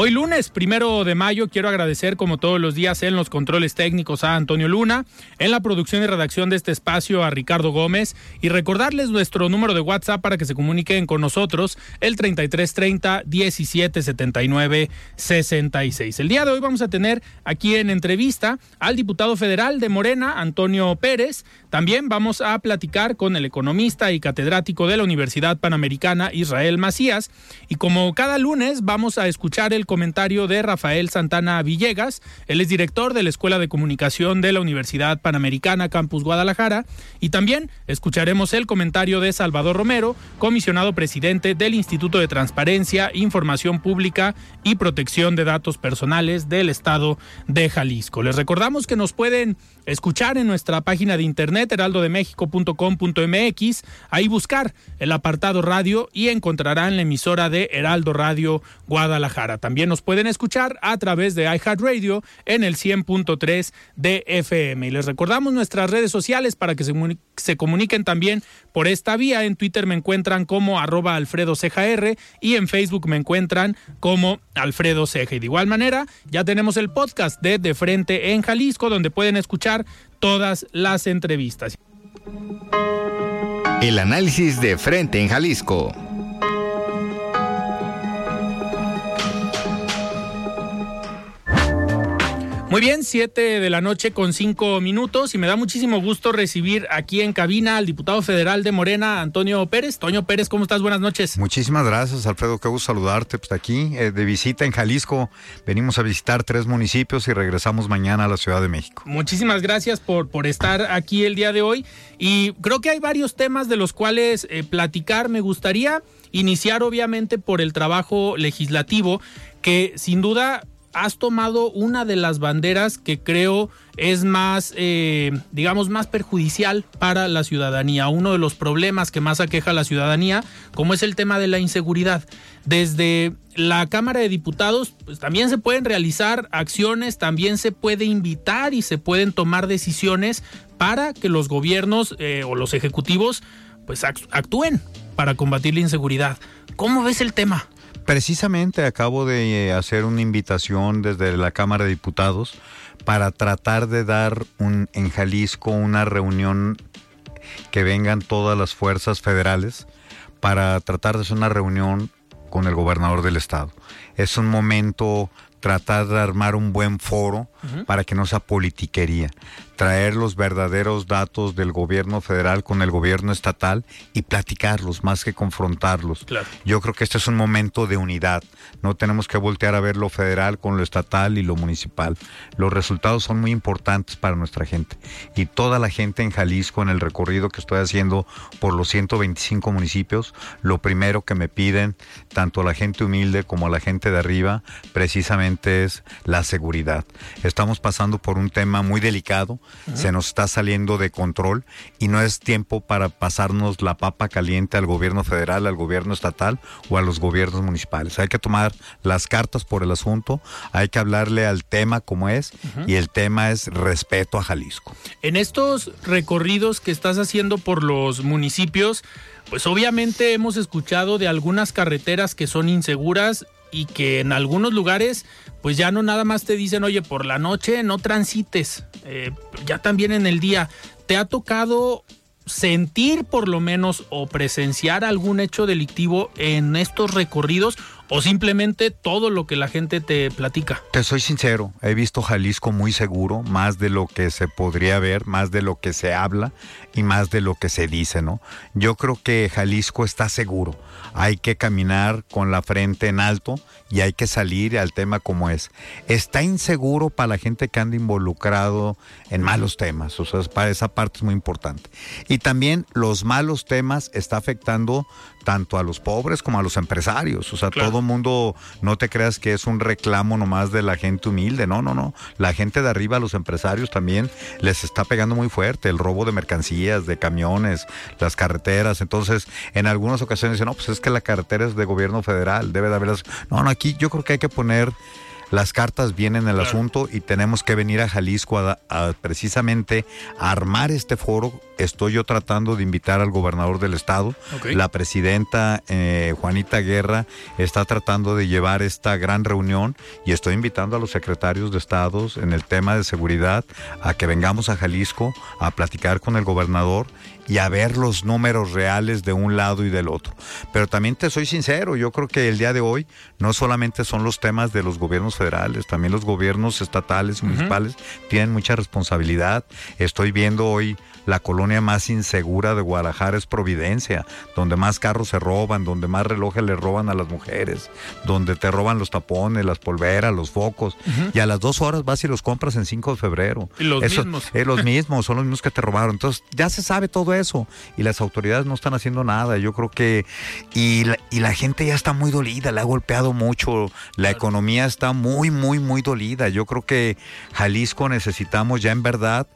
Hoy lunes, primero de mayo, quiero agradecer como todos los días en los controles técnicos a Antonio Luna, en la producción y redacción de este espacio a Ricardo Gómez y recordarles nuestro número de WhatsApp para que se comuniquen con nosotros, el 3330 1779 66. El día de hoy vamos a tener aquí en entrevista al diputado federal de Morena, Antonio Pérez. También vamos a platicar con el economista y catedrático de la Universidad Panamericana, Israel Macías. Y como cada lunes, vamos a escuchar el comentario de Rafael Santana Villegas. Él es director de la Escuela de Comunicación de la Universidad Panamericana Campus Guadalajara. Y también escucharemos el comentario de Salvador Romero, comisionado presidente del Instituto de Transparencia, Información Pública y Protección de Datos Personales del Estado de Jalisco. Les recordamos que nos pueden escuchar en nuestra página de internet heraldodemexico.com.mx, ahí buscar el apartado radio y encontrarán la emisora de Heraldo Radio Guadalajara. También nos pueden escuchar a través de iHeartRadio en el 100.3 de FM. Y les recordamos nuestras redes sociales para que se, comuniquen también por esta vía. En Twitter me encuentran como arroba Alfredo y en Facebook me encuentran como Alfredo Ceja. Y de igual manera, ya tenemos el podcast de De Frente en Jalisco, donde pueden escuchar todas las entrevistas. El análisis de Frente en Jalisco. Muy bien, siete de la noche con cinco minutos y me da muchísimo gusto recibir aquí en cabina al diputado federal de Morena, Antonio Pérez. Toño Pérez, ¿cómo estás? Buenas noches. Muchísimas gracias, Alfredo. Qué gusto saludarte. Pues aquí, eh, de visita en Jalisco. Venimos a visitar tres municipios y regresamos mañana a la Ciudad de México. Muchísimas gracias por, por estar aquí el día de hoy. Y creo que hay varios temas de los cuales eh, platicar. Me gustaría iniciar, obviamente, por el trabajo legislativo, que sin duda has tomado una de las banderas que creo es más, eh, digamos, más perjudicial para la ciudadanía. Uno de los problemas que más aqueja a la ciudadanía, como es el tema de la inseguridad. Desde la Cámara de Diputados, pues también se pueden realizar acciones, también se puede invitar y se pueden tomar decisiones para que los gobiernos eh, o los ejecutivos pues actúen para combatir la inseguridad. ¿Cómo ves el tema? Precisamente acabo de eh, hacer una invitación desde la Cámara de Diputados para tratar de dar un, en Jalisco una reunión que vengan todas las fuerzas federales para tratar de hacer una reunión con el gobernador del estado. Es un momento tratar de armar un buen foro para que no sea politiquería traer los verdaderos datos del gobierno federal con el gobierno estatal y platicarlos más que confrontarlos. Yo creo que este es un momento de unidad. No tenemos que voltear a ver lo federal con lo estatal y lo municipal. Los resultados son muy importantes para nuestra gente. Y toda la gente en Jalisco, en el recorrido que estoy haciendo por los 125 municipios, lo primero que me piden, tanto la gente humilde como la gente de arriba, precisamente es la seguridad. Estamos pasando por un tema muy delicado se nos está saliendo de control y no es tiempo para pasarnos la papa caliente al gobierno federal, al gobierno estatal o a los gobiernos municipales. Hay que tomar las cartas por el asunto, hay que hablarle al tema como es y el tema es respeto a Jalisco. En estos recorridos que estás haciendo por los municipios, pues obviamente hemos escuchado de algunas carreteras que son inseguras y que en algunos lugares pues ya no nada más te dicen, oye, por la noche no transites, eh, ya también en el día. ¿Te ha tocado sentir por lo menos o presenciar algún hecho delictivo en estos recorridos o simplemente todo lo que la gente te platica? Te soy sincero, he visto Jalisco muy seguro, más de lo que se podría ver, más de lo que se habla y más de lo que se dice, ¿no? Yo creo que Jalisco está seguro. Hay que caminar con la frente en alto y hay que salir al tema como es. Está inseguro para la gente que anda involucrado en malos temas, o sea, para esa parte es muy importante. Y también los malos temas está afectando tanto a los pobres como a los empresarios. O sea, todo mundo, no te creas que es un reclamo nomás de la gente humilde. No, no, no. La gente de arriba, los empresarios también les está pegando muy fuerte el robo de mercancías, de camiones, las carreteras. Entonces, en algunas ocasiones dicen, no, pues es que la carretera es de gobierno federal, debe de haberlas. No, no, aquí yo creo que hay que poner las cartas vienen en el asunto y tenemos que venir a Jalisco a, precisamente a armar este foro. Estoy yo tratando de invitar al gobernador del estado. La presidenta eh, Juanita Guerra está tratando de llevar esta gran reunión y estoy invitando a los secretarios de estados en el tema de seguridad a que vengamos a Jalisco a platicar con el gobernador y a ver los números reales de un lado y del otro. Pero también te soy sincero, yo creo que el día de hoy no solamente son los temas de los gobiernos federales, también los gobiernos estatales, municipales tienen mucha responsabilidad. Estoy viendo hoy la colonia más insegura de Guadalajara es Providencia, donde más carros se roban, donde más relojes le roban a las mujeres, donde te roban los tapones, las polveras, los focos, y a las dos horas vas y los compras en 5 de febrero. Y los mismos. Es los mismos, son los mismos que te robaron. Entonces ya se sabe todo eso y las autoridades no están haciendo nada. Yo creo que, y la, y la gente ya está muy dolida, le ha golpeado mucho, la economía está muy, muy, muy dolida. Yo creo que Jalisco necesitamos ya en verdad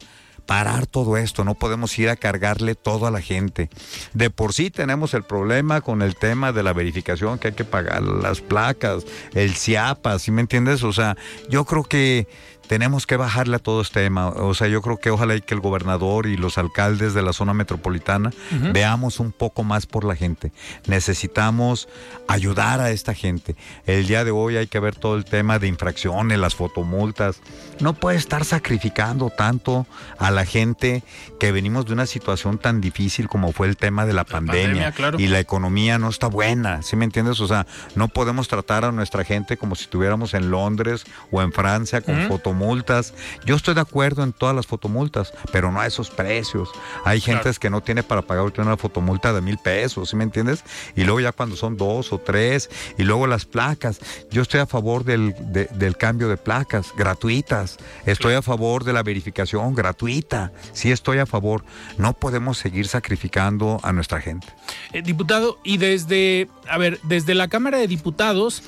parar todo esto, no podemos ir a cargarle todo a la gente. De por sí tenemos el problema con el tema de la verificación, que hay que pagar las placas, el CIAPA, ¿sí me entiendes? O sea, yo creo que tenemos que bajarle a todo este tema. O sea, yo creo que ojalá y que el gobernador y los alcaldes de la zona metropolitana veamos un poco más por la gente. Necesitamos ayudar a esta gente. El día de hoy hay que ver todo el tema de infracciones, las fotomultas. No puede estar sacrificando tanto a la gente que venimos de una situación tan difícil como fue el tema de la, pandemia, y la economía no está buena, ¿sí me entiendes? O sea, no podemos tratar a nuestra gente como si estuviéramos en Londres o en Francia con fotomultas multas. Yo estoy de acuerdo en todas las fotomultas, pero no a esos precios. Hay gente que no tiene para pagar una fotomulta de mil pesos, ¿sí me entiendes? Y luego ya cuando son dos o tres, y luego las placas. Yo estoy a favor del, del cambio de placas gratuitas. Estoy a favor de la verificación gratuita. Sí estoy a favor. No podemos seguir sacrificando a nuestra gente. Eh, diputado, y desde, a ver, desde la Cámara de Diputados,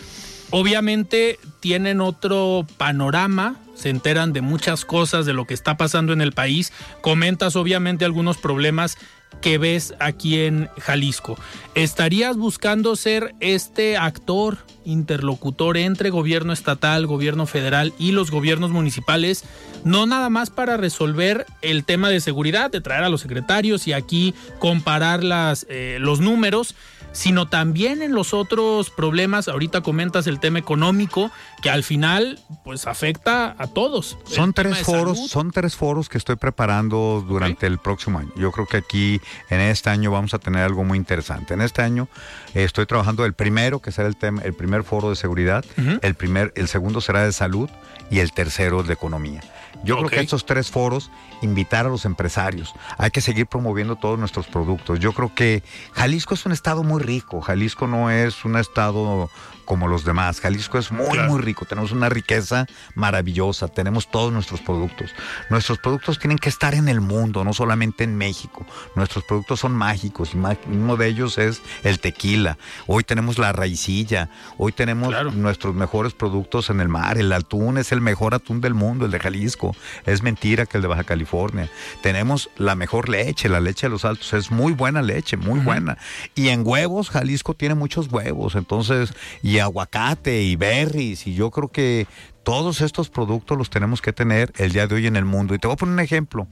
obviamente tienen otro panorama se enteran de muchas cosas, de lo que está pasando en el país. Comentas obviamente algunos problemas que ves aquí en Jalisco. ¿Estarías buscando ser este actor interlocutor entre gobierno estatal, gobierno federal y los gobiernos municipales? No nada más para resolver el tema de seguridad, de traer a los secretarios y aquí comparar las, eh, los números, sino también en los otros problemas. Ahorita comentas el tema económico, que al final pues afecta a todos. Son tres foros, son tres foros que estoy preparando durante el próximo año. Yo creo que aquí en este año vamos a tener algo muy interesante. En este año estoy trabajando el primero, que será el tema, el primer foro de seguridad, el primer, el segundo será de salud y el tercero de economía. Yo creo que estos tres foros, invitar a los empresarios, hay que seguir promoviendo todos nuestros productos. Yo creo que Jalisco es un estado muy rico, Jalisco no es un estado como los demás. Jalisco es muy, muy rico. Tenemos una riqueza maravillosa. Tenemos todos nuestros productos. Nuestros productos tienen que estar en el mundo, no solamente en México. Nuestros productos son mágicos y uno de ellos es el tequila. Hoy tenemos la raicilla. Hoy tenemos nuestros mejores productos en el mar. El atún es el mejor atún del mundo, el de Jalisco. Es mentira que el de Baja California. Tenemos la mejor leche, la leche de los altos. Es muy buena leche, muy buena. Y en huevos, Jalisco tiene muchos huevos. Entonces, y y aguacate y berries y yo creo que todos estos productos los tenemos que tener el día de hoy en el mundo. Y te voy a poner un ejemplo.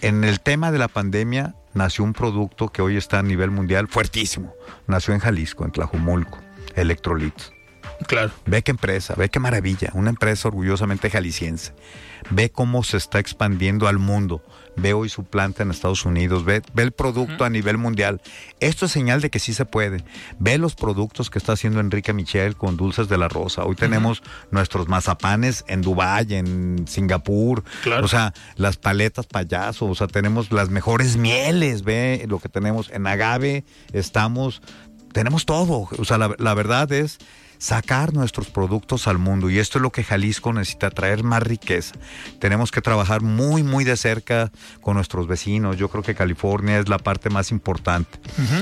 En el tema de la pandemia nació un producto que hoy está a nivel mundial fuertísimo. Nació en Jalisco, en Tlajumulco, Electrolits. Claro. Ve qué empresa, ve qué maravilla, una empresa orgullosamente jalisciense. Ve cómo se está expandiendo al mundo. Ve hoy su planta en Estados Unidos, ve, ve el producto a nivel mundial. Esto es señal de que sí se puede. Ve los productos que está haciendo Enrique Michel con Dulces de la Rosa. Hoy tenemos nuestros mazapanes en Dubái, en Singapur. Claro. O sea, las paletas payaso, o sea, tenemos las mejores mieles, ve lo que tenemos en agave, estamos, tenemos todo. O sea, la, la verdad es sacar nuestros productos al mundo y esto es lo que Jalisco necesita, traer más riqueza. Tenemos que trabajar muy, muy de cerca con nuestros vecinos. Yo creo que California es la parte más importante.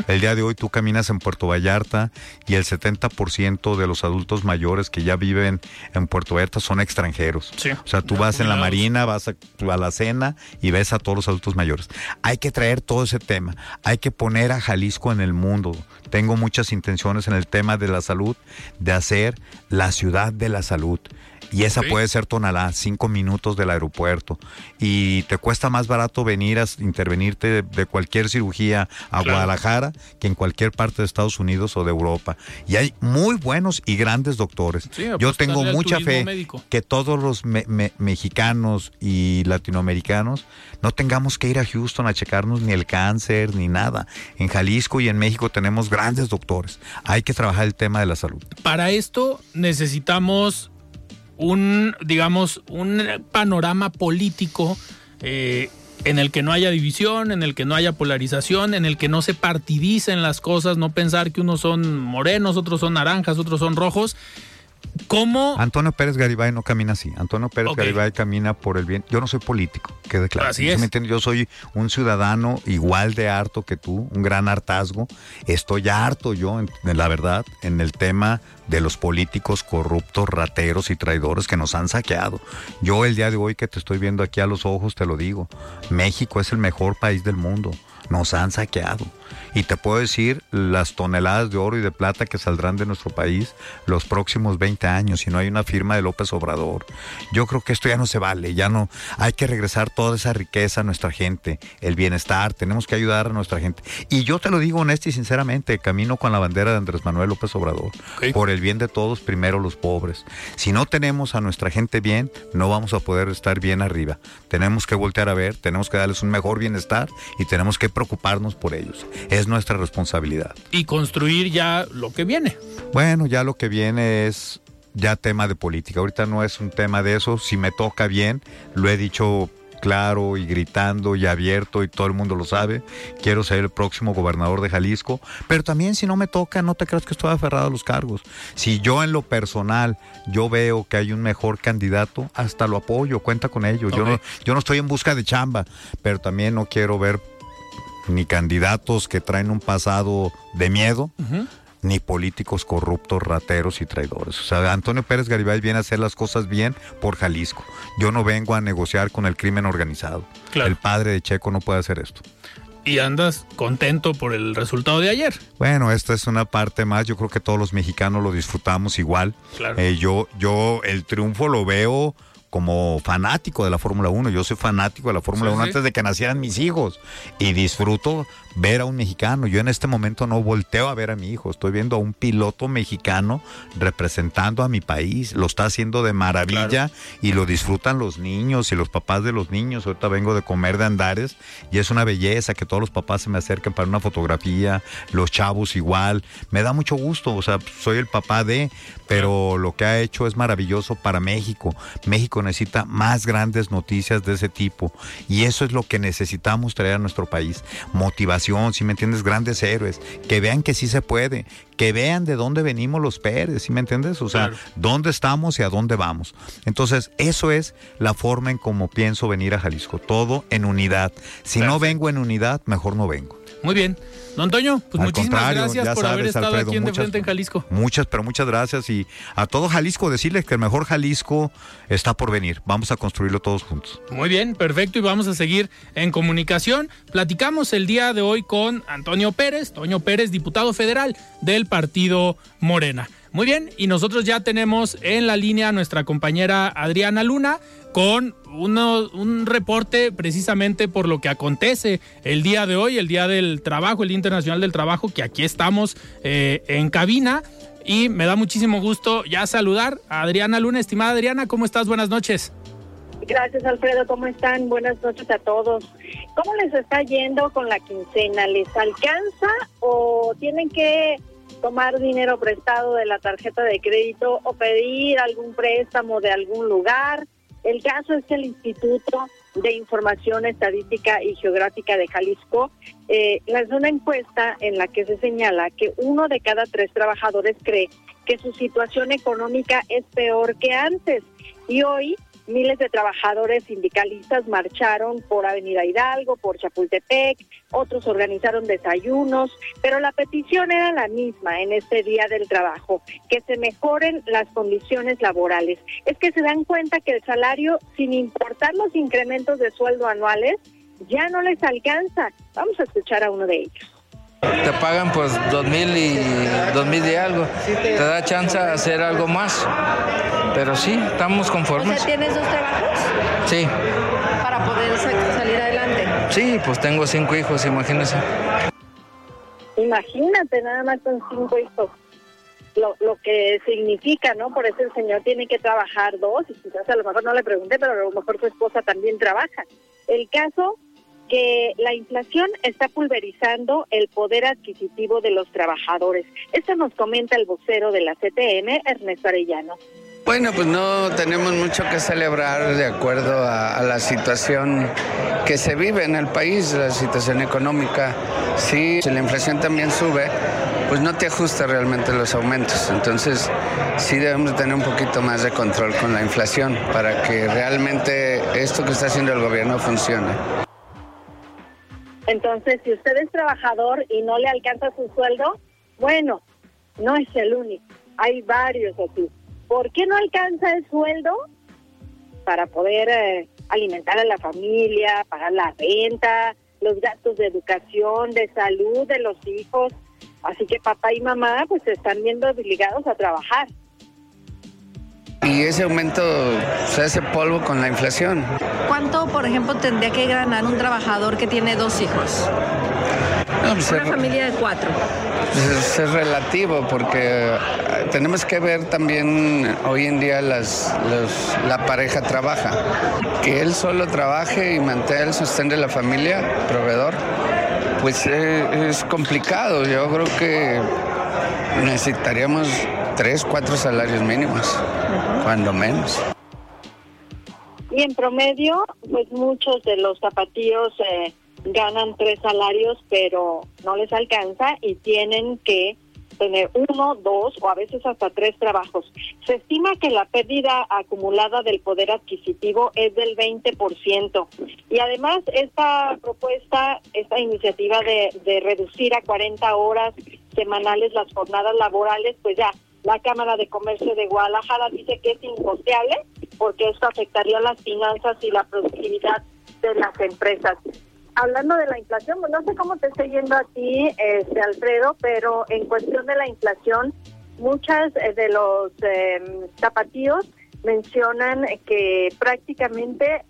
El día de hoy tú caminas en Puerto Vallarta y el 70% de los adultos mayores que ya viven en Puerto Vallarta son extranjeros. Sí. O sea, tú vas en la marina, vas a, a la cena y ves a todos los adultos mayores. Hay que traer todo ese tema. Hay que poner a Jalisco en el mundo. Tengo muchas intenciones en el tema de la salud, de hacer la ciudad de la salud. Y esa puede ser Tonalá, cinco minutos del aeropuerto. Y te cuesta más barato venir a intervenirte de, de cualquier cirugía a Claro. Guadalajara que en cualquier parte de Estados Unidos o de Europa. Y hay muy buenos y grandes doctores. Sí, Yo tengo mucha fe médico. que todos los me- me- mexicanos y latinoamericanos no tengamos que ir a Houston a checarnos ni el cáncer ni nada. En Jalisco y en México tenemos grandes doctores. Hay que trabajar el tema de la salud. Para esto necesitamos un, digamos, un panorama político eh, en el que no haya división, en el que no haya polarización, en el que no se partidicen las cosas, no pensar que unos son morenos, otros son naranjas, otros son rojos. ¿Cómo? Antonio Pérez Garibay no camina así. Antonio Pérez. Garibay camina por el bien. Yo no soy político, quede claro. Así ¿Sí es. me? Yo soy un ciudadano igual de harto que tú, un gran hartazgo. Estoy harto yo, en, en la verdad, en el tema de los políticos corruptos, rateros y traidores que nos han saqueado. Yo el día de hoy que te estoy viendo aquí a los ojos, te lo digo. México es el mejor país del mundo. Nos han saqueado. Y te puedo decir las toneladas de oro y de plata que saldrán de nuestro país los próximos 20 años si no hay una firma de López Obrador. Yo creo que esto ya no se vale, ya no hay que regresar toda esa riqueza a nuestra gente, el bienestar, tenemos que ayudar a nuestra gente. Y yo te lo digo honesta y sinceramente, camino con la bandera de Andrés Manuel López Obrador. Por el bien de todos, primero los pobres. Si no tenemos a nuestra gente bien, no vamos a poder estar bien arriba. Tenemos que voltear a ver, tenemos que darles un mejor bienestar y tenemos que preocuparnos por ellos. Es nuestra responsabilidad. Y construir ya lo que viene. Bueno, ya lo que viene es ya tema de política. Ahorita no es un tema de eso. Si me toca bien, lo he dicho claro y gritando y abierto y todo el mundo lo sabe. Quiero ser el próximo gobernador de Jalisco. Pero también si no me toca, no te creas que estoy aferrado a los cargos. Si yo en lo personal, yo veo que hay un mejor candidato, hasta lo apoyo, cuenta con ello. Yo, no, yo no estoy en busca de chamba, pero también no quiero ver ni candidatos que traen un pasado de miedo, ni políticos corruptos, rateros y traidores. O sea, Antonio Pérez Garibay viene a hacer las cosas bien por Jalisco. Yo no vengo a negociar con el crimen organizado. Claro. El padre de Checo no puede hacer esto. Y andas contento por el resultado de ayer. Bueno, esta es una parte más. Yo creo que todos los mexicanos lo disfrutamos igual. Claro. Eh, yo, yo el triunfo lo veo como fanático de la Fórmula 1. Yo soy fanático de la Fórmula Sí, 1 sí. antes de que nacieran mis hijos. Y disfruto ver a un mexicano. Yo en este momento no volteo a ver a mi hijo. Estoy viendo a un piloto mexicano representando a mi país. Lo está haciendo de maravilla y lo disfrutan los niños y los papás de los niños. Ahorita vengo de comer de Andares y es una belleza que todos los papás se me acerquen para una fotografía. Los chavos igual. Me da mucho gusto. O sea, soy el papá de, pero lo que ha hecho es maravilloso para México. México necesita más grandes noticias de ese tipo y eso es lo que necesitamos traer a nuestro país. Motivación, si me entiendes, grandes héroes, que vean que sí se puede, que vean de dónde venimos los Pérez, ¿sí me entiendes? O sea, Claro. dónde estamos y a dónde vamos. Entonces, eso es la forma en cómo pienso venir a Jalisco, todo en unidad. Si no vengo en unidad, mejor no vengo. Muy bien. Don Antonio, pues Al muchísimas gracias ya por haber sabes, estado Alfredo, aquí en De muchas- Frente en Jalisco. Muchas, pero muchas gracias. Y a todo Jalisco decirles que el mejor Jalisco está por venir. Vamos a construirlo todos juntos. Muy bien, perfecto. Y vamos a seguir en comunicación. Platicamos el día de hoy con Antonio Pérez, Toño Pérez, diputado federal del partido Morena. Muy bien, y nosotros ya tenemos en la línea a nuestra compañera Adriana Luna con uno- un reporte precisamente por lo que acontece el día de hoy, el Día del Trabajo, el Día Internacional del Trabajo, que aquí estamos eh, en cabina. y me da muchísimo gusto ya saludar a Adriana Luna. Estimada Adriana, ¿cómo estás? Buenas noches. Gracias, Alfredo. ¿Cómo están? Buenas noches a todos. ¿Cómo les está yendo con la quincena? ¿Les alcanza o tienen que tomar dinero prestado de la tarjeta de crédito o pedir algún préstamo de algún lugar? El caso es que el Instituto de Información Estadística y Geográfica de Jalisco eh, lanzó una encuesta en la que se señala que uno de cada tres trabajadores cree que su situación económica es peor que antes. Y hoy Miles de trabajadores sindicalistas marcharon por Avenida Hidalgo, por Chapultepec, otros organizaron desayunos, pero la petición era la misma en este día del trabajo, que se mejoren las condiciones laborales. Es que se dan cuenta que el salario, sin importar los incrementos de sueldo anuales, ya no les alcanza. Vamos a escuchar a uno de ellos. Te pagan pues dos mil y dos mil y algo. Te da chance de hacer algo más. Pero sí, estamos conformes. ¿O ¿tienes dos trabajos? Sí. Para poder salir adelante. Sí, pues tengo cinco hijos, imagínese. Imagínate, nada más con cinco hijos. Lo, lo que significa, ¿no? Por eso el señor tiene que trabajar dos, y quizás a lo mejor no le pregunté, pero a lo mejor su esposa también trabaja. El caso que la inflación está pulverizando el poder adquisitivo de los trabajadores. Esto nos comenta el vocero de la CTM, Ernesto Arellano. Bueno, pues no tenemos mucho que celebrar de acuerdo a, la situación que se vive en el país, la situación económica. Sí, si la inflación también sube, pues no te ajusta realmente los aumentos. Entonces, sí debemos tener un poquito más de control con la inflación para que realmente esto que está haciendo el gobierno funcione. Entonces, si usted es trabajador y no le alcanza su sueldo, bueno, no es el único. Hay varios aquí. ¿Por qué no alcanza el sueldo? Para poder eh, alimentar a la familia, pagar la renta, los gastos de educación, de salud de los hijos. Así que papá y mamá pues se están viendo obligados a trabajar. Y ese aumento se hace polvo con la inflación. ¿Cuánto, por ejemplo, tendría que ganar un trabajador que tiene dos hijos? Pues Una familia de cuatro. Pues es, relativo porque eh, tenemos que ver también hoy en día las, la pareja trabaja. Que él solo trabaje y mantenga el sostén de la familia, proveedor, pues eh, es complicado. Yo creo que necesitaríamos tres, cuatro salarios mínimos, cuando menos. Y en promedio, pues muchos de los zapatillos eh, ganan tres salarios, pero no les alcanza y tienen que tener uno, dos o a veces hasta tres trabajos. Se estima que la pérdida acumulada del poder adquisitivo es del 20%. Y además esta propuesta, esta iniciativa de, de reducir a 40 horas semanales las jornadas laborales, pues ya la Cámara de Comercio de Guadalajara dice que es incosteable porque esto afectaría las finanzas y la productividad de las empresas. Hablando de la inflación, pues no sé cómo te estoy yendo a ti, este, Alfredo, pero en cuestión de la inflación, muchas eh, de los eh, zapatillos mencionan que prácticamente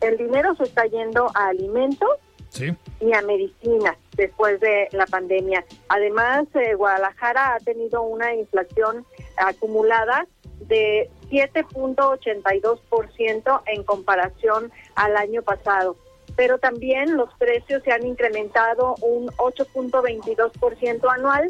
el dinero se está yendo a alimentos y a medicina después de la pandemia. Además, eh, Guadalajara ha tenido una inflación acumulada de 7.82% en comparación al año pasado. Pero también los precios se han incrementado un 8.22% anual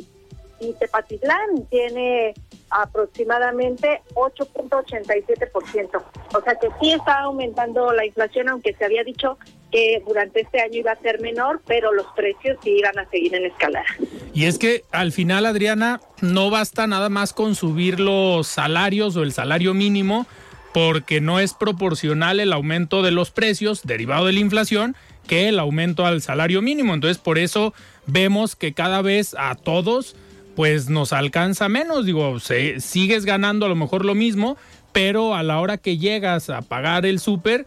y Tepatitlán tiene aproximadamente 8.87%. O sea que sí está aumentando la inflación, aunque se había dicho que durante este año iba a ser menor, pero los precios sí iban a seguir en escalada. Y es que al final, Adriana, no basta nada más con subir los salarios o el salario mínimo, porque no es proporcional el aumento de los precios derivado de la inflación que el aumento al salario mínimo. Entonces, por eso vemos que cada vez a todos pues nos alcanza menos. Digo, sigues ganando a lo mejor lo mismo, pero a la hora que llegas a pagar el súper,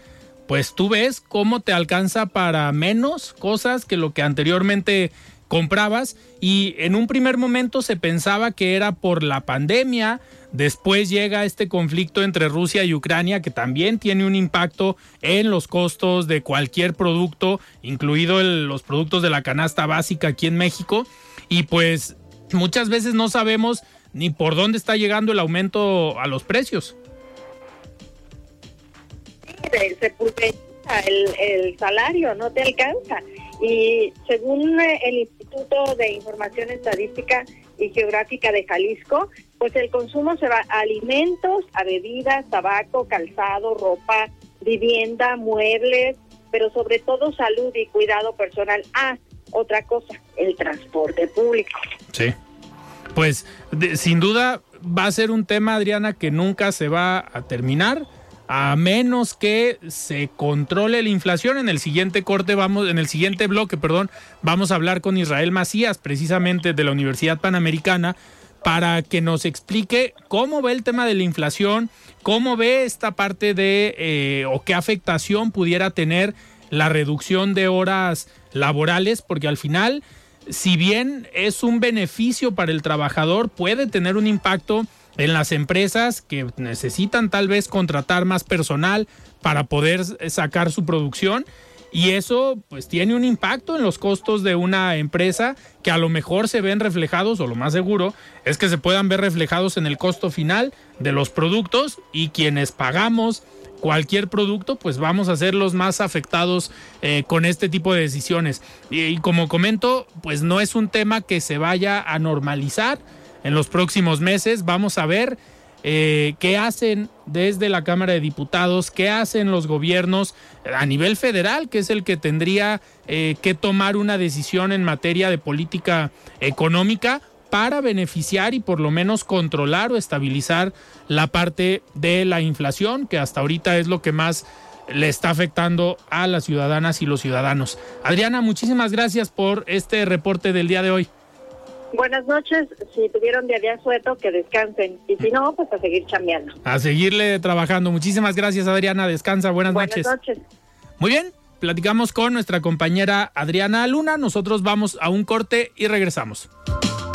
pues tú ves cómo te alcanza para menos cosas que lo que anteriormente comprabas. Y en un primer momento se pensaba que era por la pandemia, después llega este conflicto entre Rusia y Ucrania que también tiene un impacto en los costos de cualquier producto, incluido los productos de la canasta básica aquí en México. Y pues muchas veces no sabemos ni por dónde está llegando el aumento a los precios. Se pulveriza el, el salario, no te alcanza. Y según eh, el Instituto de Información Estadística y Geográfica de Jalisco, pues el consumo se va a alimentos, a bebidas, tabaco, calzado, ropa, vivienda, muebles, pero sobre todo salud y cuidado personal. Ah, otra cosa, el transporte público. Sí. Pues sin duda va a ser un tema, Adriana, que nunca se va a terminar a menos que se controle la inflación. En el siguiente corte vamos, en el siguiente bloque, perdón, vamos a hablar con Israel Macías, precisamente de la Universidad Panamericana, para que nos explique cómo ve el tema de la inflación, cómo ve esta parte de eh, o qué afectación pudiera tener la reducción de horas laborales, porque al final, si bien es un beneficio para el trabajador, puede tener un impacto en las empresas que necesitan tal vez contratar más personal para poder sacar su producción y eso pues tiene un impacto en los costos de una empresa que a lo mejor se ven reflejados o lo más seguro es que se puedan ver reflejados en el costo final de los productos y quienes pagamos cualquier producto pues vamos a ser los más afectados eh, con este tipo de decisiones y, como comento pues no es un tema que se vaya a normalizar en los próximos meses. Vamos a ver eh, qué hacen desde la Cámara de Diputados, qué hacen los gobiernos a nivel federal, que es el que tendría eh, que tomar una decisión en materia de política económica para beneficiar y por lo menos controlar o estabilizar la parte de la inflación, que hasta ahorita es lo que más le está afectando a las ciudadanas y los ciudadanos. Adriana, muchísimas gracias por este reporte del día de hoy. Buenas noches. Si tuvieron día día sueto, que descansen. Y si no, pues a seguir chambeando. A seguirle trabajando. Muchísimas gracias, Adriana. Descansa. Buenas, noches. Buenas noches. Muy bien. Platicamos con nuestra compañera Adriana Luna. Nosotros vamos a un corte y regresamos.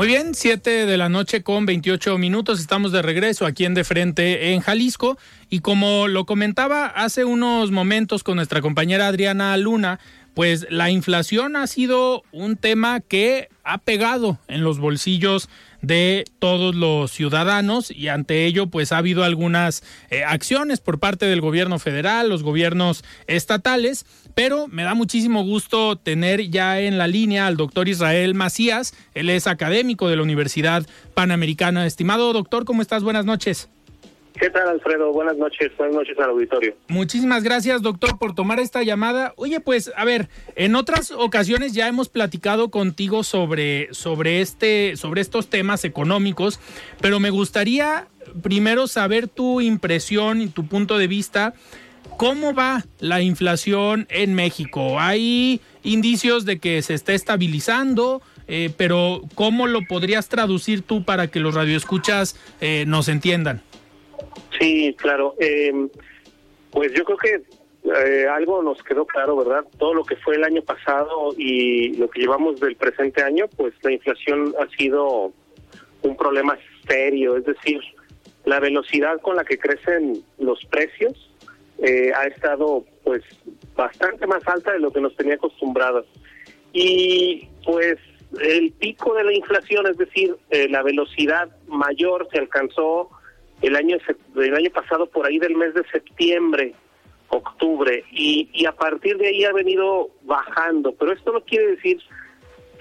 Muy bien, 7 de la noche con 28 minutos. Estamos de regreso aquí en De Frente en Jalisco. Y como lo comentaba hace unos momentos con nuestra compañera Adriana Luna, pues la inflación ha sido un tema que ha pegado en los bolsillos de todos los ciudadanos y ante ello pues ha habido algunas eh, acciones por parte del gobierno federal, los gobiernos estatales, pero me da muchísimo gusto tener ya en la línea al doctor Israel Macías, él es académico de la Universidad Panamericana. Estimado doctor, ¿cómo estás? Buenas noches. ¿Qué tal, Alfredo? Buenas noches, buenas noches al auditorio. Muchísimas gracias, doctor, por tomar esta llamada. Oye, pues, a ver, en otras ocasiones ya hemos platicado contigo sobre, sobre, este, sobre estos temas económicos, pero me gustaría primero saber tu impresión y tu punto de vista. ¿Cómo va la inflación en México? ¿Hay indicios de que se está estabilizando? Eh, pero ¿cómo lo podrías traducir tú para que los radioescuchas eh, nos entiendan? Sí, claro. Eh, pues yo creo que eh, algo nos quedó claro, ¿verdad? Todo lo que fue el año pasado y lo que llevamos del presente año, pues la inflación ha sido un problema serio, es decir, la velocidad con la que crecen los precios eh, ha estado pues bastante más alta de lo que nos tenía acostumbrados. Y pues el pico de la inflación, es decir, eh, la velocidad mayor se alcanzó el año el año pasado por ahí del mes de septiembre, octubre y, y a partir de ahí ha venido bajando, pero esto no quiere decir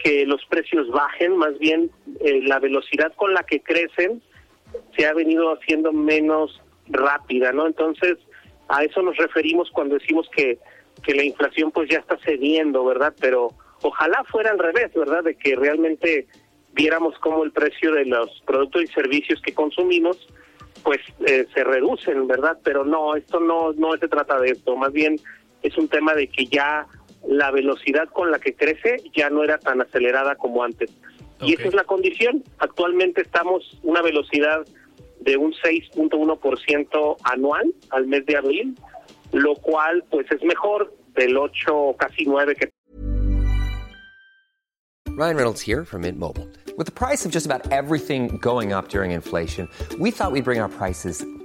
que los precios bajen, más bien eh, la velocidad con la que crecen se ha venido haciendo menos rápida, ¿no? Entonces, a eso nos referimos cuando decimos que, que la inflación pues ya está cediendo, ¿verdad? Pero ojalá fuera al revés, ¿verdad? De que realmente viéramos cómo el precio de los productos y servicios que consumimos pues eh, se reducen, ¿verdad? Pero no, esto no, no se trata de esto, más bien es un tema de que ya la velocidad con la que crece ya no era tan acelerada como antes. Y esa es la condición. Actualmente estamos una velocidad de un 6.1% anual al mes de abril lo cual pues es mejor del 8 casi 9 que Ryan Reynolds here from Mint Mobile. With the price of just about everything going up during inflation, we thought we'd bring our prices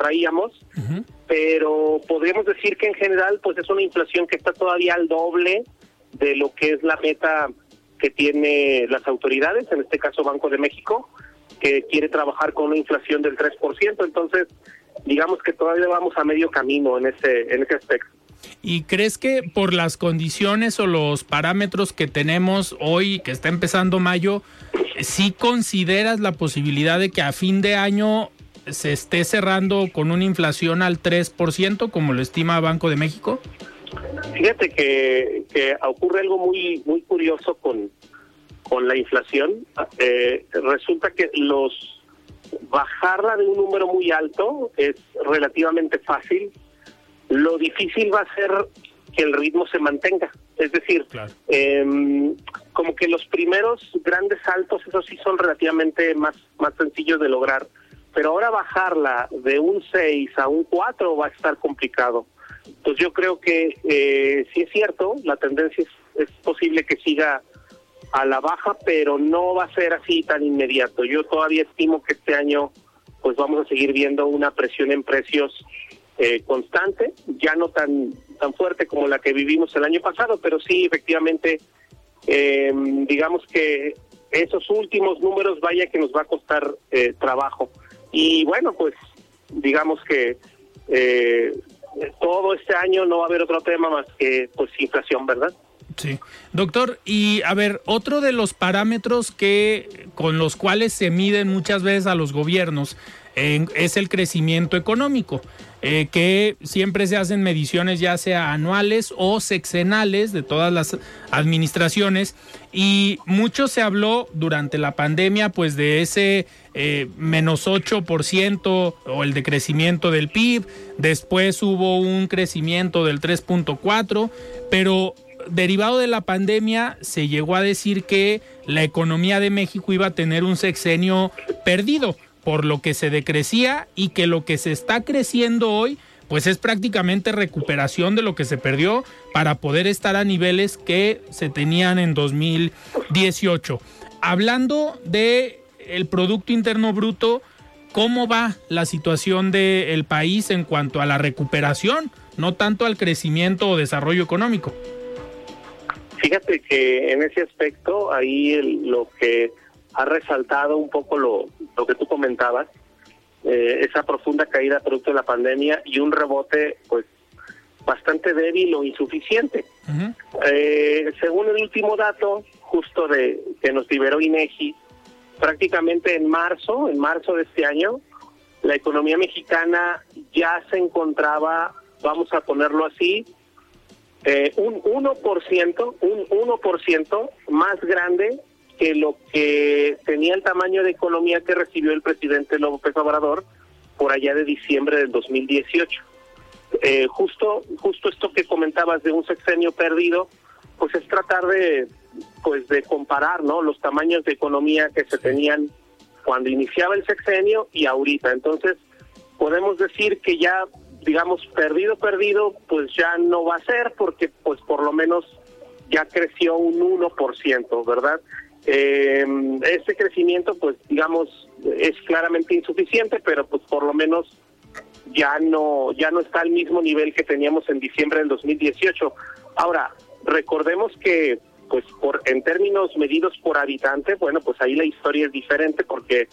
Traíamos, pero podríamos decir que en general pues es una inflación que está todavía al doble de lo que es la meta que tiene las autoridades, en este caso Banco de México, que quiere trabajar con una inflación del 3%, entonces digamos que todavía vamos a medio camino en ese en ese aspecto. ¿Y crees que por las condiciones o los parámetros que tenemos hoy, que está empezando mayo, sí consideras la posibilidad de que a fin de año se esté cerrando con una inflación al 3%, como lo estima Banco de México? Fíjate que, que ocurre algo muy muy curioso con, con la inflación. Eh, resulta que los bajarla de un número muy alto es relativamente fácil. Lo difícil va a ser que el ritmo se mantenga. Es decir, em, como que los primeros grandes saltos, esos sí son relativamente más, más sencillos de lograr. Pero ahora bajarla de un 6 a un 4 va a estar complicado. Entonces yo creo que eh, sí es cierto, la tendencia es, posible que siga a la baja, pero no va a ser así tan inmediato. Yo todavía estimo que este año pues vamos a seguir viendo una presión en precios eh, constante, ya no tan tan fuerte como la que vivimos el año pasado, pero sí efectivamente eh, digamos que esos últimos números vaya que nos va a costar eh, trabajo. Y bueno, pues digamos que eh, todo este año no va a haber otro tema más que pues inflación, ¿verdad? Sí. Doctor, y a ver, otro de los parámetros que con los cuales se miden muchas veces a los gobiernos eh, es el crecimiento económico, eh, que siempre se hacen mediciones ya sea anuales o sexenales de todas las administraciones. Y mucho se habló durante la pandemia pues de ese eh, menos 8% o el decrecimiento del PIB, después hubo un crecimiento del 3.4%, pero derivado de la pandemia se llegó a decir que la economía de México iba a tener un sexenio perdido por lo que se decrecía y que lo que se está creciendo hoy pues es prácticamente recuperación de lo que se perdió para poder estar a niveles que se tenían en 2018. Hablando de el producto interno bruto, ¿cómo va la situación del país en cuanto a la recuperación, no tanto al crecimiento o desarrollo económico? Fíjate que en ese aspecto, ahí lo que ha resaltado un poco lo, lo que tú comentabas, eh, esa profunda caída producto de la pandemia y un rebote pues bastante débil o insuficiente. Eh, según el último dato, justo de que nos liberó INEGI, prácticamente en marzo, en marzo de este año, la economía mexicana ya se encontraba, vamos a ponerlo así, eh, un 1%, un 1% más grande que lo que tenía el tamaño de economía que recibió el presidente López Obrador por allá de diciembre del 2018. Eh, justo, justo esto que comentabas de un sexenio perdido, pues es tratar de, pues de comparar, ¿no? Los tamaños de economía que se tenían cuando iniciaba el sexenio y ahorita. Entonces, podemos decir que ya, digamos, perdido, perdido, pues ya no va a ser porque, pues por lo menos ya creció un 1%, ¿verdad? Eh, ese crecimiento, pues digamos, es claramente insuficiente, pero pues por lo menos ya no ya no está al mismo nivel que teníamos en diciembre del 2018. Ahora, recordemos que pues por en términos medidos por habitante, bueno, pues ahí la historia es diferente porque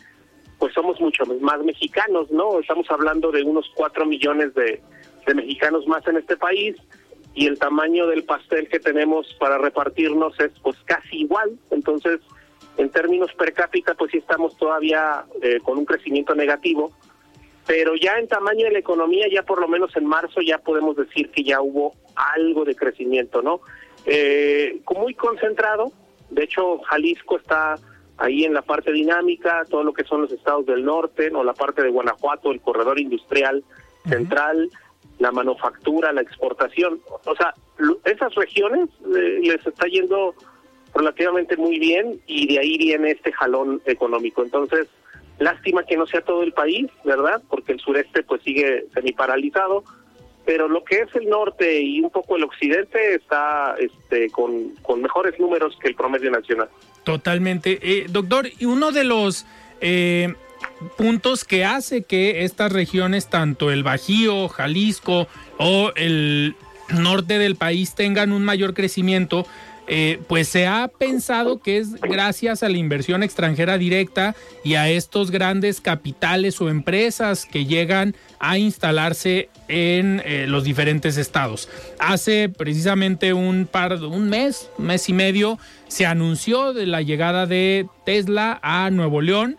pues somos mucho más mexicanos, ¿no? Estamos hablando de unos cuatro millones de, de mexicanos más en este país y el tamaño del pastel que tenemos para repartirnos es pues casi igual. Entonces, en términos per cápita, pues sí estamos todavía eh, con un crecimiento negativo, pero ya en tamaño de la economía, ya por lo menos en marzo, ya podemos decir que ya hubo algo de crecimiento, ¿no? Eh, muy concentrado, de hecho, Jalisco está ahí en la parte dinámica, todo lo que son los estados del norte, o la parte de Guanajuato, el corredor industrial central, la manufactura, la exportación. O sea, esas regiones eh, les está yendo relativamente muy bien y de ahí viene este jalón económico. Entonces, lástima que no sea todo el país, ¿verdad? Porque el sureste pues sigue semi paralizado, pero lo que es el norte y un poco el occidente está este con, con mejores números que el promedio nacional. Totalmente. Eh, doctor, y uno de los eh, puntos que hace que estas regiones, tanto el Bajío, Jalisco o el norte del país, tengan un mayor crecimiento, eh, pues se ha pensado que es gracias a la inversión extranjera directa y a estos grandes capitales o empresas que llegan a instalarse en eh, los diferentes estados. Hace precisamente un par, un mes, mes y medio, se anunció de la llegada de Tesla a Nuevo León,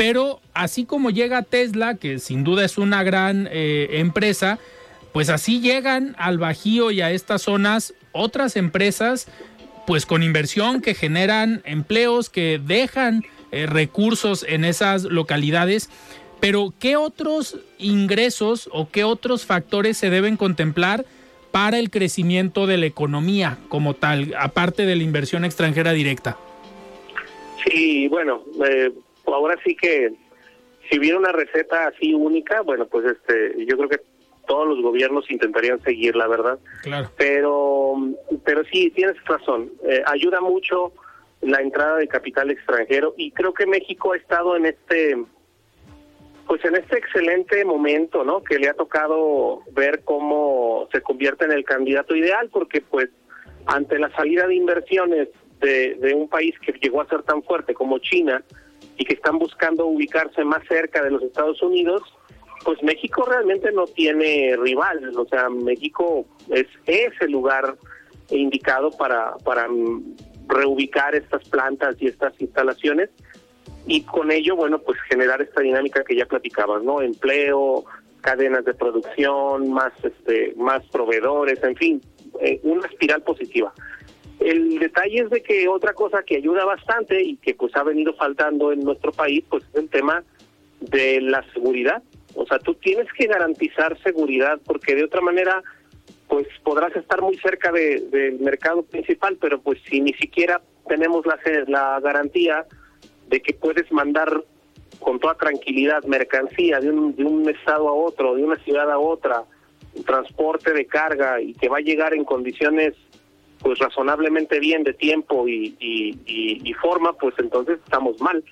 pero así como llega Tesla, que sin duda es una gran eh, empresa, pues así llegan al Bajío y a estas zonas otras empresas pues con inversión que generan empleos, que dejan eh, recursos en esas localidades. Pero, ¿qué otros ingresos o qué otros factores se deben contemplar para el crecimiento de la economía como tal, aparte de la inversión extranjera directa? Sí, bueno, eh, ahora sí que si hubiera una receta así única, bueno, pues este, yo creo que todos los gobiernos intentarían seguir, la verdad. Claro. Pero, pero sí, tienes razón. Eh, ayuda mucho la entrada de capital extranjero y creo que México ha estado en este, pues en este excelente momento, ¿no? Que le ha tocado ver cómo se convierte en el candidato ideal, porque pues ante la salida de inversiones de, de un país que llegó a ser tan fuerte como China y que están buscando ubicarse más cerca de los Estados Unidos, pues México realmente no tiene rival, o sea, México es ese lugar indicado para, para reubicar estas plantas y estas instalaciones y con ello, bueno, pues generar esta dinámica que ya platicabas, ¿no? Empleo, cadenas de producción, más este más proveedores, en fin, eh, una espiral positiva. El detalle es de que otra cosa que ayuda bastante y que pues ha venido faltando en nuestro país, pues es el tema de la seguridad. O sea, tú tienes que garantizar seguridad porque de otra manera, pues podrás estar muy cerca del mercado principal, pero pues si ni siquiera tenemos la, la garantía de que puedes mandar con toda tranquilidad mercancía de un, de un estado a otro, de una ciudad a otra, transporte de carga y que va a llegar en condiciones pues razonablemente bien de tiempo y, y, forma, pues entonces estamos mal.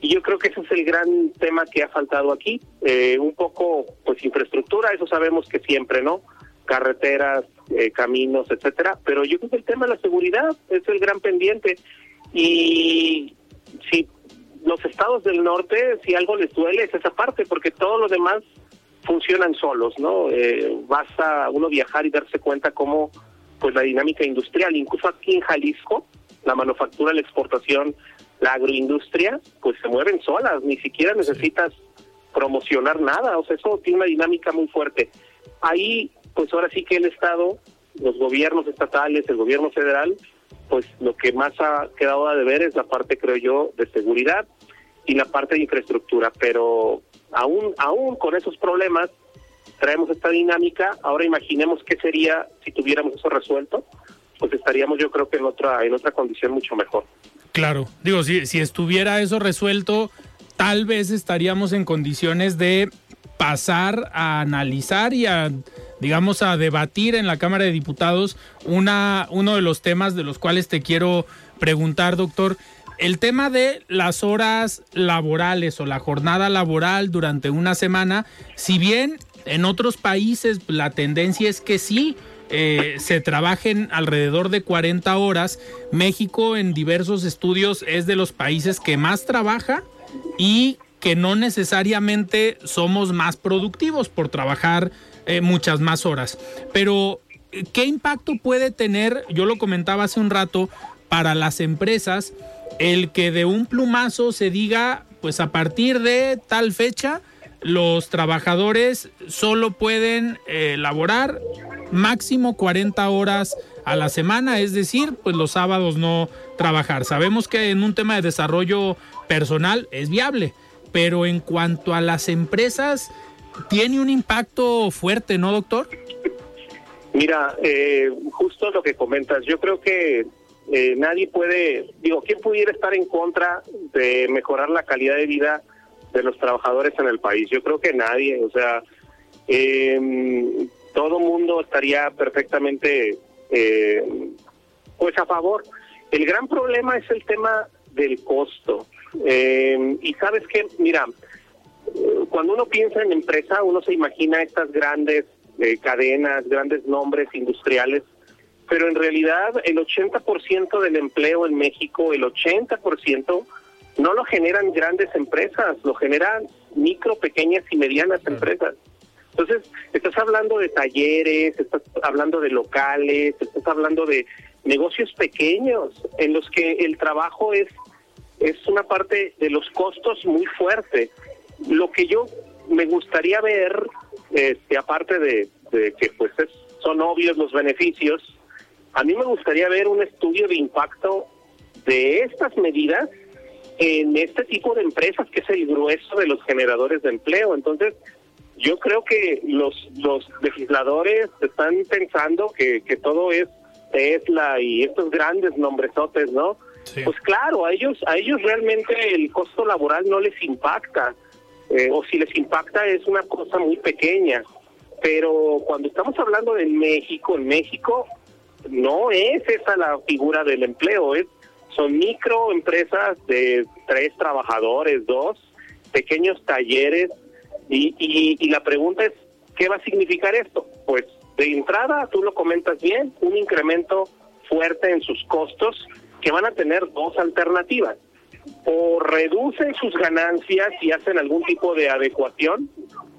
Y yo creo que ese es el gran tema que ha faltado aquí. Eh, un poco, pues, infraestructura, eso sabemos que siempre, ¿no? Carreteras, eh, caminos, etcétera. Pero yo creo que el tema de la seguridad es el gran pendiente. Y si los estados del norte, si algo les duele, es esa parte, porque todo lo demás funcionan solos, ¿no? Eh, basta uno viajar y darse cuenta cómo, pues, la dinámica industrial, incluso aquí en Jalisco, la manufactura, la exportación, la agroindustria, pues se mueven solas, ni siquiera necesitas promocionar nada, o sea, eso tiene una dinámica muy fuerte. Ahí, pues ahora sí que el Estado, los gobiernos estatales, el gobierno federal, pues lo que más ha quedado a deber es la parte, creo yo, de seguridad y la parte de infraestructura, pero aún, aún con esos problemas traemos esta dinámica, ahora imaginemos qué sería si tuviéramos eso resuelto, pues estaríamos yo creo que en otra, en otra condición mucho mejor. Claro, digo, si, si estuviera eso resuelto, tal vez estaríamos en condiciones de pasar a analizar y a, digamos, a debatir en la Cámara de Diputados una, uno de los temas de los cuales te quiero preguntar, doctor. El tema de las horas laborales o la jornada laboral durante una semana, si bien en otros países la tendencia es que sí, eh, se trabajen alrededor de 40 horas. México en diversos estudios es de los países que más trabaja y que no necesariamente somos más productivos por trabajar eh, muchas más horas. Pero, ¿qué impacto puede tener, yo lo comentaba hace un rato, para las empresas el que de un plumazo se diga, pues a partir de tal fecha, los trabajadores solo pueden eh, laborar máximo 40 horas a la semana, es decir, pues los sábados no trabajar. Sabemos que en un tema de desarrollo personal es viable, pero en cuanto a las empresas, tiene un impacto fuerte, ¿no, doctor? Mira, eh, justo lo que comentas, yo creo que eh, nadie puede, digo, ¿quién pudiera estar en contra de mejorar la calidad de vida de los trabajadores en el país? Yo creo que nadie, o sea, eh, todo mundo estaría perfectamente, eh, pues a favor. El gran problema es el tema del costo. Eh, y sabes que, mira, cuando uno piensa en empresa, uno se imagina estas grandes cadenas, grandes nombres industriales pero en realidad el 80% del empleo en México, el 80%, no lo generan grandes empresas, lo generan micro, pequeñas y medianas empresas. Entonces, estás hablando de talleres, estás hablando de locales, estás hablando de negocios pequeños en los que el trabajo es, es una parte de los costos muy fuerte. Lo que yo me gustaría ver, este, aparte de, de que pues es, son obvios los beneficios, a mí me gustaría ver un estudio de impacto de estas medidas en este tipo de empresas que es el grueso de los generadores de empleo. Entonces, yo creo que los los legisladores están pensando que, que todo es Tesla y estos grandes nombresotes, ¿no? Pues claro, a ellos a ellos realmente el costo laboral no les impacta eh, o si les impacta es una cosa muy pequeña. Pero cuando estamos hablando de México, en México no es esa la figura del empleo, es son microempresas de tres trabajadores, dos, pequeños talleres, y, y, la pregunta es, ¿qué va a significar esto? Pues de entrada, tú lo comentas bien, un incremento fuerte en sus costos que van a tener dos alternativas. O reducen sus ganancias y hacen algún tipo de adecuación,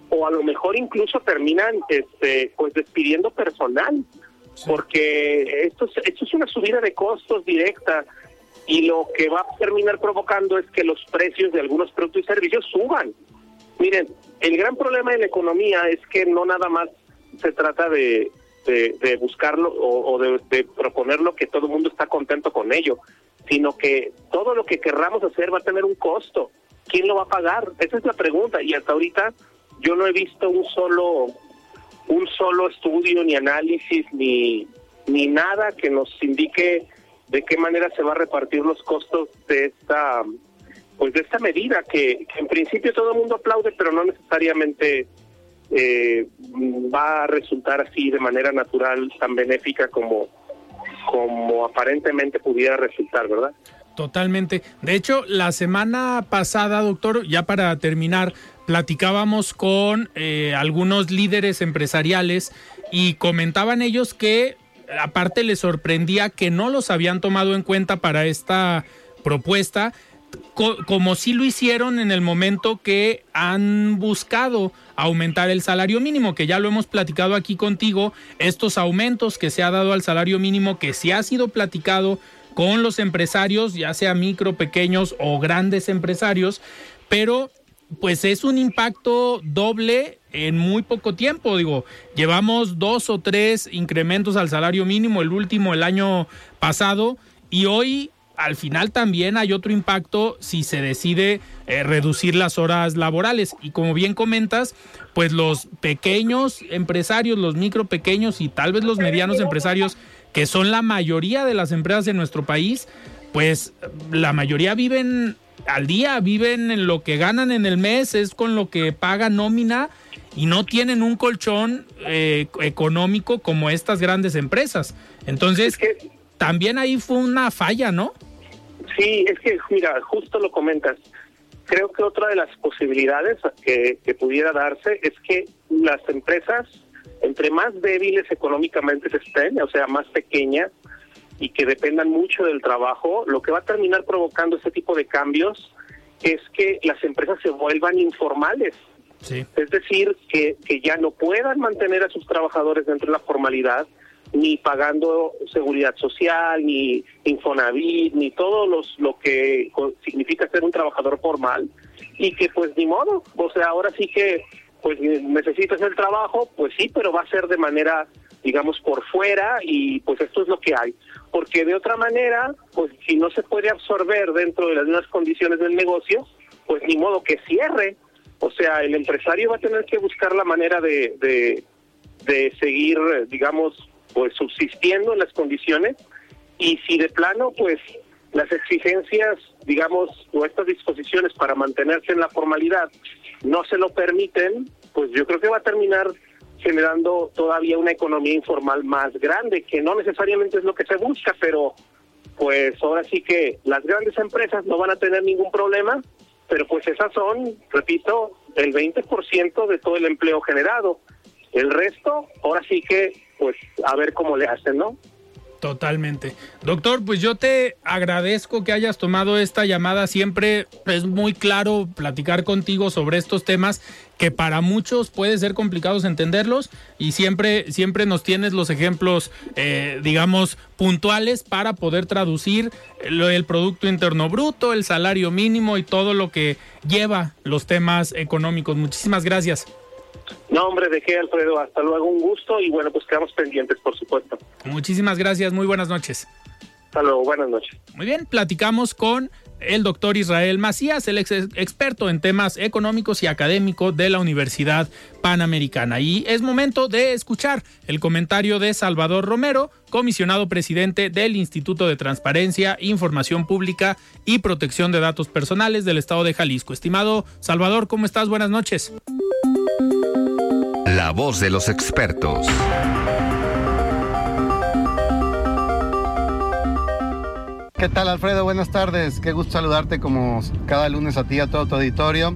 o a lo mejor incluso terminan este, pues despidiendo personal porque esto es, esto es una subida de costos directa y lo que va a terminar provocando es que los precios de algunos productos y servicios suban. Miren, el gran problema de la economía es que no nada más se trata de, de, buscarlo o, de, de, proponerlo que todo el mundo está contento con ello, sino que todo lo que querramos hacer va a tener un costo. ¿Quién lo va a pagar? Esa es la pregunta y hasta ahorita yo no he visto un solo un solo estudio, ni análisis, ni, ni nada que nos indique de qué manera se va a repartir los costos de esta pues de esta medida que, en principio todo el mundo aplaude pero no necesariamente eh, va a resultar así de manera natural tan benéfica como como aparentemente pudiera resultar, ¿verdad? Totalmente. De hecho, la semana pasada, doctor, ya para terminar, platicábamos con eh, algunos líderes empresariales y comentaban ellos que aparte les sorprendía que no los habían tomado en cuenta para esta propuesta, como si lo hicieron en el momento que han buscado aumentar el salario mínimo, que ya lo hemos platicado aquí contigo, estos aumentos que se ha dado al salario mínimo, que sí ha sido platicado con los empresarios, ya sea micro, pequeños o grandes empresarios, pero pues es un impacto doble en muy poco tiempo. Digo, llevamos dos o tres incrementos al salario mínimo, el último el año pasado, y hoy al final también hay otro impacto si se decide eh, reducir las horas laborales. Y como bien comentas, pues los pequeños empresarios, los micro pequeños y tal vez los medianos empresarios, que son la mayoría de las empresas de nuestro país, pues la mayoría viven al día, viven en lo que ganan en el mes, es con lo que pagan nómina y no tienen un colchón eh, económico como estas grandes empresas. Entonces, también ahí fue una falla, ¿no? Sí, es que, mira, justo lo comentas. Creo que otra de las posibilidades que, que pudiera darse es que las empresas entre más débiles económicamente se estén, o sea, más pequeñas y que dependan mucho del trabajo, lo que va a terminar provocando ese tipo de cambios es que las empresas se vuelvan informales. Es decir, que, que ya no puedan mantener a sus trabajadores dentro de la formalidad, ni pagando seguridad social, ni Infonavit, ni todo los, lo que significa ser un trabajador formal, y que pues ni modo, o sea, ahora sí que pues necesitas el trabajo, pues sí, pero va a ser de manera, digamos, por fuera y pues esto es lo que hay. Porque de otra manera, pues si no se puede absorber dentro de las mismas condiciones del negocio, pues ni modo que cierre. O sea, el empresario va a tener que buscar la manera de, de, de seguir, digamos, pues subsistiendo en las condiciones y si de plano, pues las exigencias, digamos, o estas disposiciones para mantenerse en la formalidad no se lo permiten, pues yo creo que va a terminar generando todavía una economía informal más grande, que no necesariamente es lo que se busca, pero pues ahora sí que las grandes empresas no van a tener ningún problema, pero pues esas son, repito, el 20% de todo el empleo generado. El resto, ahora sí que, pues a ver cómo le hacen, ¿no? Totalmente. Doctor, pues yo te agradezco que hayas tomado esta llamada. Siempre es muy claro platicar contigo sobre estos temas que para muchos puede ser complicados entenderlos y siempre, siempre nos tienes los ejemplos, eh, digamos, puntuales para poder traducir el, el Producto Interno Bruto, el salario mínimo y todo lo que lleva los temas económicos. Muchísimas gracias. No, hombre, de qué, Alfredo. Hasta luego, un gusto y bueno, pues quedamos pendientes, por supuesto. Muchísimas gracias, muy buenas noches. Hasta luego, buenas noches. Muy bien, platicamos con el doctor Israel Macías, el ex experto en temas económicos y académicos de la Universidad Panamericana. Y es momento de escuchar el comentario de Salvador Romero, comisionado presidente del Instituto de Transparencia, Información Pública y Protección de Datos Personales del Estado de Jalisco. Estimado Salvador, ¿cómo estás? Buenas noches. La voz de los expertos. ¿Qué tal Alfredo? Buenas tardes. Qué gusto saludarte como cada lunes a ti a todo tu auditorio.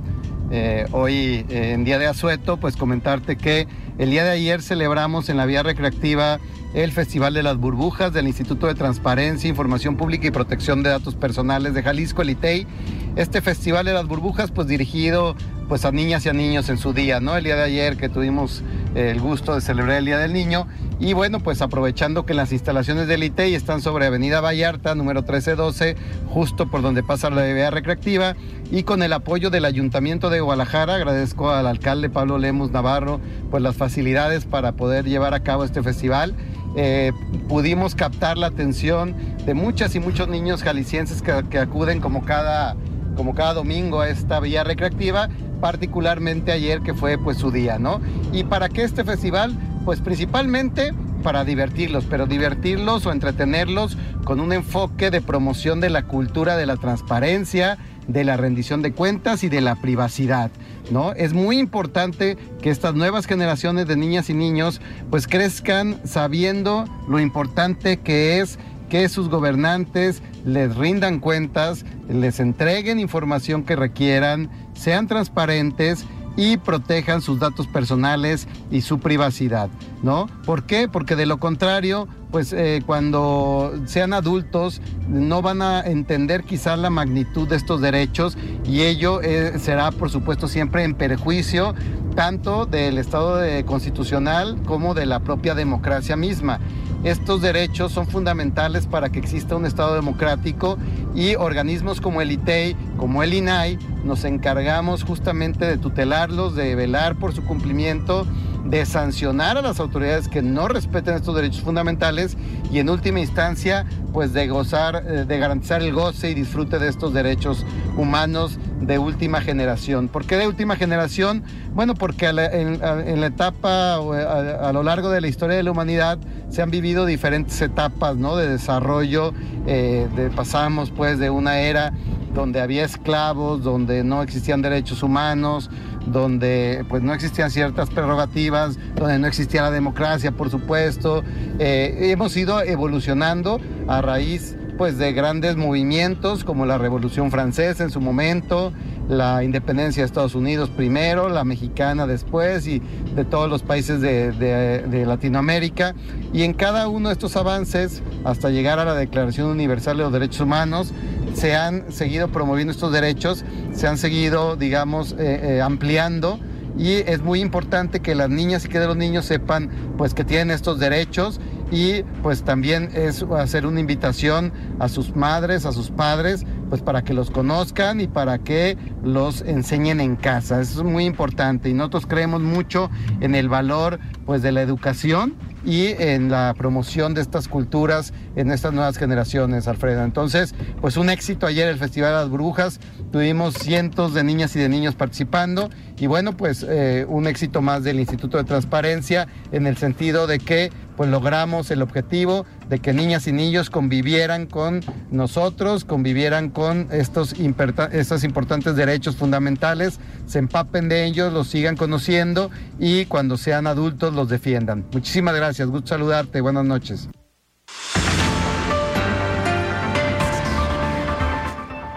Eh, hoy eh, en Día de Asueto, pues comentarte que el día de ayer celebramos en la vía recreativa el Festival de las Burbujas del Instituto de Transparencia, Información Pública y Protección de Datos Personales de Jalisco, el ITEI. Este Festival de las Burbujas, pues dirigido pues a niñas y a niños en su día, ¿no? El día de ayer que tuvimos el gusto de celebrar el Día del Niño y bueno, pues aprovechando que las instalaciones del ITEI están sobre Avenida Vallarta, número 1312, justo por donde pasa la vía recreativa y con el apoyo del Ayuntamiento de Guadalajara, agradezco al alcalde Pablo Lemus Navarro pues las facilidades para poder llevar a cabo este festival. Eh, pudimos captar la atención de muchas y muchos niños jaliscienses que acuden como cada, como cada domingo a esta vía recreativa particularmente ayer que fue pues su día, ¿no? ¿Y para qué este festival? Pues principalmente para divertirlos, pero divertirlos o entretenerlos con un enfoque de promoción de la cultura de la transparencia, de la rendición de cuentas y de la privacidad, ¿no? Es muy importante que estas nuevas generaciones de niñas y niños pues crezcan sabiendo lo importante que es que sus gobernantes les rindan cuentas, les entreguen información que requieran, sean transparentes y protejan sus datos personales y su privacidad, ¿no? ¿Por qué? Porque de lo contrario, pues eh, cuando sean adultos no van a entender quizás la magnitud de estos derechos y ello eh, será por supuesto siempre en perjuicio tanto del Estado de constitucional como de la propia democracia misma. Estos derechos son fundamentales para que exista un Estado democrático y organismos como el ITEI, como el INAI, nos encargamos justamente de tutelarlos, de velar por su cumplimiento, de sancionar a las autoridades que no respeten estos derechos fundamentales y en última instancia, pues de gozar, eh, de garantizar el goce y disfrute de estos derechos humanos de última generación. ¿Por qué de última generación? Bueno, porque en, la etapa, a, a, lo largo de la historia de la humanidad, se han vivido diferentes etapas ¿no? de desarrollo. Eh, pasamos pues de una era donde había esclavos, donde no existían derechos humanos, donde pues no existían ciertas prerrogativas, donde no existía la democracia, por supuesto. Eh, hemos ido evolucionando a raíz pues de grandes movimientos como la Revolución Francesa en su momento, la independencia de Estados Unidos primero, la mexicana después y de todos los países de, de Latinoamérica. Y en cada uno de estos avances, hasta llegar a la Declaración Universal de los Derechos Humanos, se han seguido promoviendo estos derechos, se han seguido, digamos, eh, eh, ampliando y es muy importante que las niñas y que los niños sepan pues que tienen estos derechos y pues también es hacer una invitación a sus madres, a sus padres, pues para que los conozcan y para que los enseñen en casa. Eso es muy importante y nosotros creemos mucho en el valor pues de la educación y en la promoción de estas culturas en estas nuevas generaciones, Alfredo. Entonces, pues un éxito ayer el Festival de las Brujas, tuvimos cientos de niñas y de niños participando y bueno, pues eh, un éxito más del Instituto de Transparencia en el sentido de que pues logramos el objetivo de que niñas y niños convivieran con nosotros, convivieran con estos, importantes derechos fundamentales, se empapen de ellos, los sigan conociendo y cuando sean adultos los defiendan. Muchísimas gracias, gusto saludarte, buenas noches.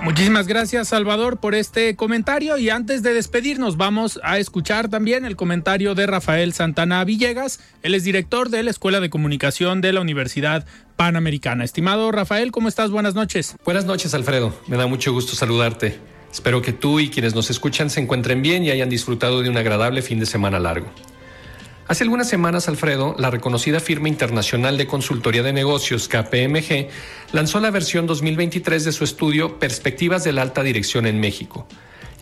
Muchísimas gracias Salvador por este comentario y antes de despedirnos vamos a escuchar también el comentario de Rafael Santana Villegas, él es director de la Escuela de Comunicación de la Universidad Panamericana. Estimado Rafael, ¿cómo estás? Buenas noches. Buenas noches Alfredo, me da mucho gusto saludarte. Espero que tú y quienes nos escuchan se encuentren bien y hayan disfrutado de un agradable fin de semana largo. Hace algunas semanas, Alfredo, la reconocida firma internacional de consultoría de negocios KPMG lanzó la versión 2023 de su estudio Perspectivas de la alta dirección en México.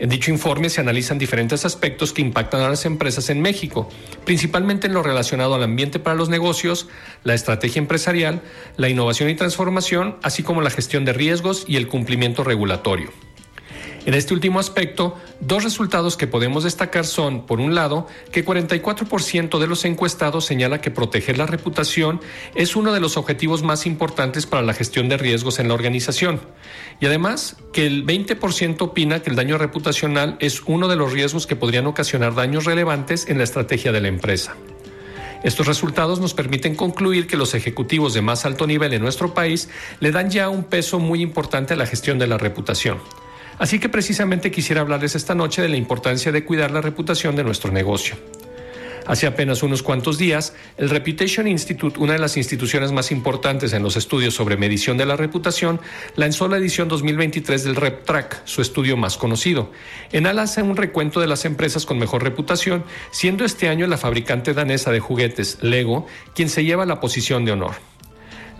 En dicho informe se analizan diferentes aspectos que impactan a las empresas en México, principalmente en lo relacionado al ambiente para los negocios, la estrategia empresarial, la innovación y transformación, así como la gestión de riesgos y el cumplimiento regulatorio. En este último aspecto, dos resultados que podemos destacar son, por un lado, que 44% de los encuestados señala que proteger la reputación es uno de los objetivos más importantes para la gestión de riesgos en la organización, y además que el 20% opina que el daño reputacional es uno de los riesgos que podrían ocasionar daños relevantes en la estrategia de la empresa. Estos resultados nos permiten concluir que los ejecutivos de más alto nivel en nuestro país le dan ya un peso muy importante a la gestión de la reputación. Así que precisamente quisiera hablarles esta noche de la importancia de cuidar la reputación de nuestro negocio. Hace apenas unos cuantos días, el Reputation Institute, una de las instituciones más importantes en los estudios sobre medición de la reputación, lanzó la edición 2023 del RepTrack, su estudio más conocido. En él hace un recuento de las empresas con mejor reputación, siendo este año la fabricante danesa de juguetes, Lego, quien se lleva la posición de honor.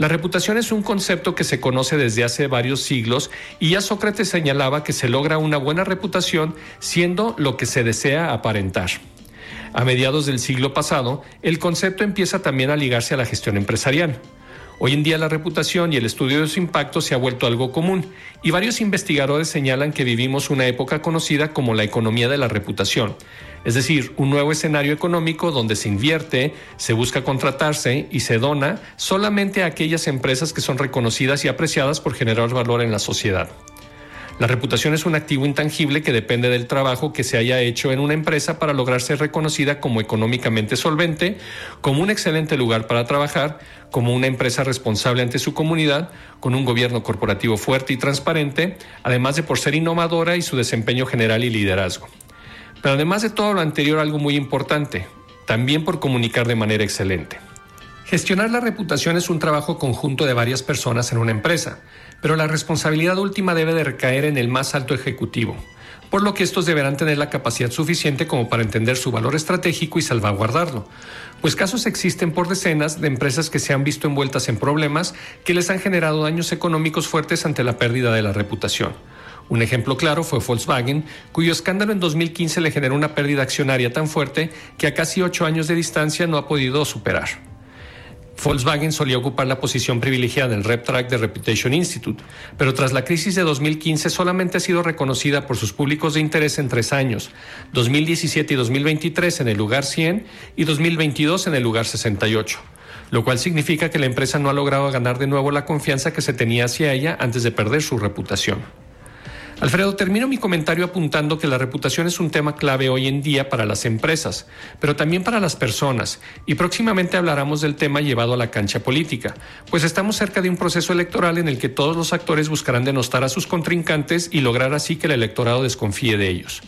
La reputación es un concepto que se conoce desde hace varios siglos y ya Sócrates señalaba que se logra una buena reputación siendo lo que se desea aparentar. A mediados del siglo pasado, el concepto empieza también a ligarse a la gestión empresarial. Hoy en día la reputación y el estudio de su impacto se ha vuelto algo común y varios investigadores señalan que vivimos una época conocida como la economía de la reputación, es decir, un nuevo escenario económico donde se invierte, se busca contratarse y se dona solamente a aquellas empresas que son reconocidas y apreciadas por generar valor en la sociedad. La reputación es un activo intangible que depende del trabajo que se haya hecho en una empresa para lograr ser reconocida como económicamente solvente, como un excelente lugar para trabajar, como una empresa responsable ante su comunidad, con un gobierno corporativo fuerte y transparente, además de por ser innovadora y su desempeño general y liderazgo. Pero además de todo lo anterior, algo muy importante, también por comunicar de manera excelente. Gestionar la reputación es un trabajo conjunto de varias personas en una empresa, pero la responsabilidad última debe de recaer en el más alto ejecutivo, por lo que estos deberán tener la capacidad suficiente como para entender su valor estratégico y salvaguardarlo, pues casos existen por decenas de empresas que se han visto envueltas en problemas que les han generado daños económicos fuertes ante la pérdida de la reputación. Un ejemplo claro fue Volkswagen, cuyo escándalo en 2015 le generó una pérdida accionaria tan fuerte que a casi ocho años de distancia no ha podido superar. Volkswagen solía ocupar la posición privilegiada en el RepTrack de Reputation Institute, pero tras la crisis de 2015 solamente ha sido reconocida por sus públicos de interés en tres años, 2017 y 2023 en el lugar 100 y 2022 en el lugar 68, lo cual significa que la empresa no ha logrado ganar de nuevo la confianza que se tenía hacia ella antes de perder su reputación. Alfredo, termino mi comentario apuntando que la reputación es un tema clave hoy en día para las empresas, pero también para las personas, y próximamente hablaremos del tema llevado a la cancha política, pues estamos cerca de un proceso electoral en el que todos los actores buscarán denostar a sus contrincantes y lograr así que el electorado desconfíe de ellos.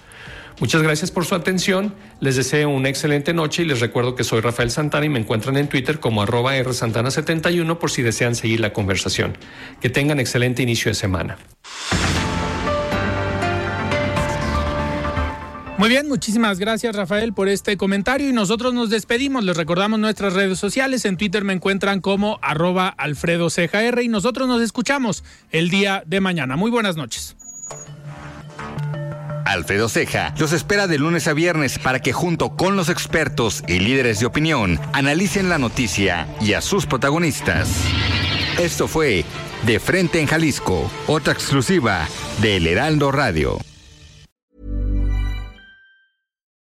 Muchas gracias por su atención, les deseo una excelente noche y les recuerdo que soy Rafael Santana y me encuentran en Twitter como arroba rsantana71 por si desean seguir la conversación. Que tengan excelente inicio de semana. Muy bien, muchísimas gracias Rafael por este comentario y nosotros nos despedimos. Les recordamos nuestras redes sociales. En Twitter me encuentran como arroba Alfredo y nosotros nos escuchamos el día de mañana. Muy buenas noches. Alfredo Ceja los espera de lunes a viernes para que junto con los expertos y líderes de opinión analicen la noticia y a sus protagonistas. Esto fue De Frente en Jalisco, otra exclusiva de El Heraldo Radio.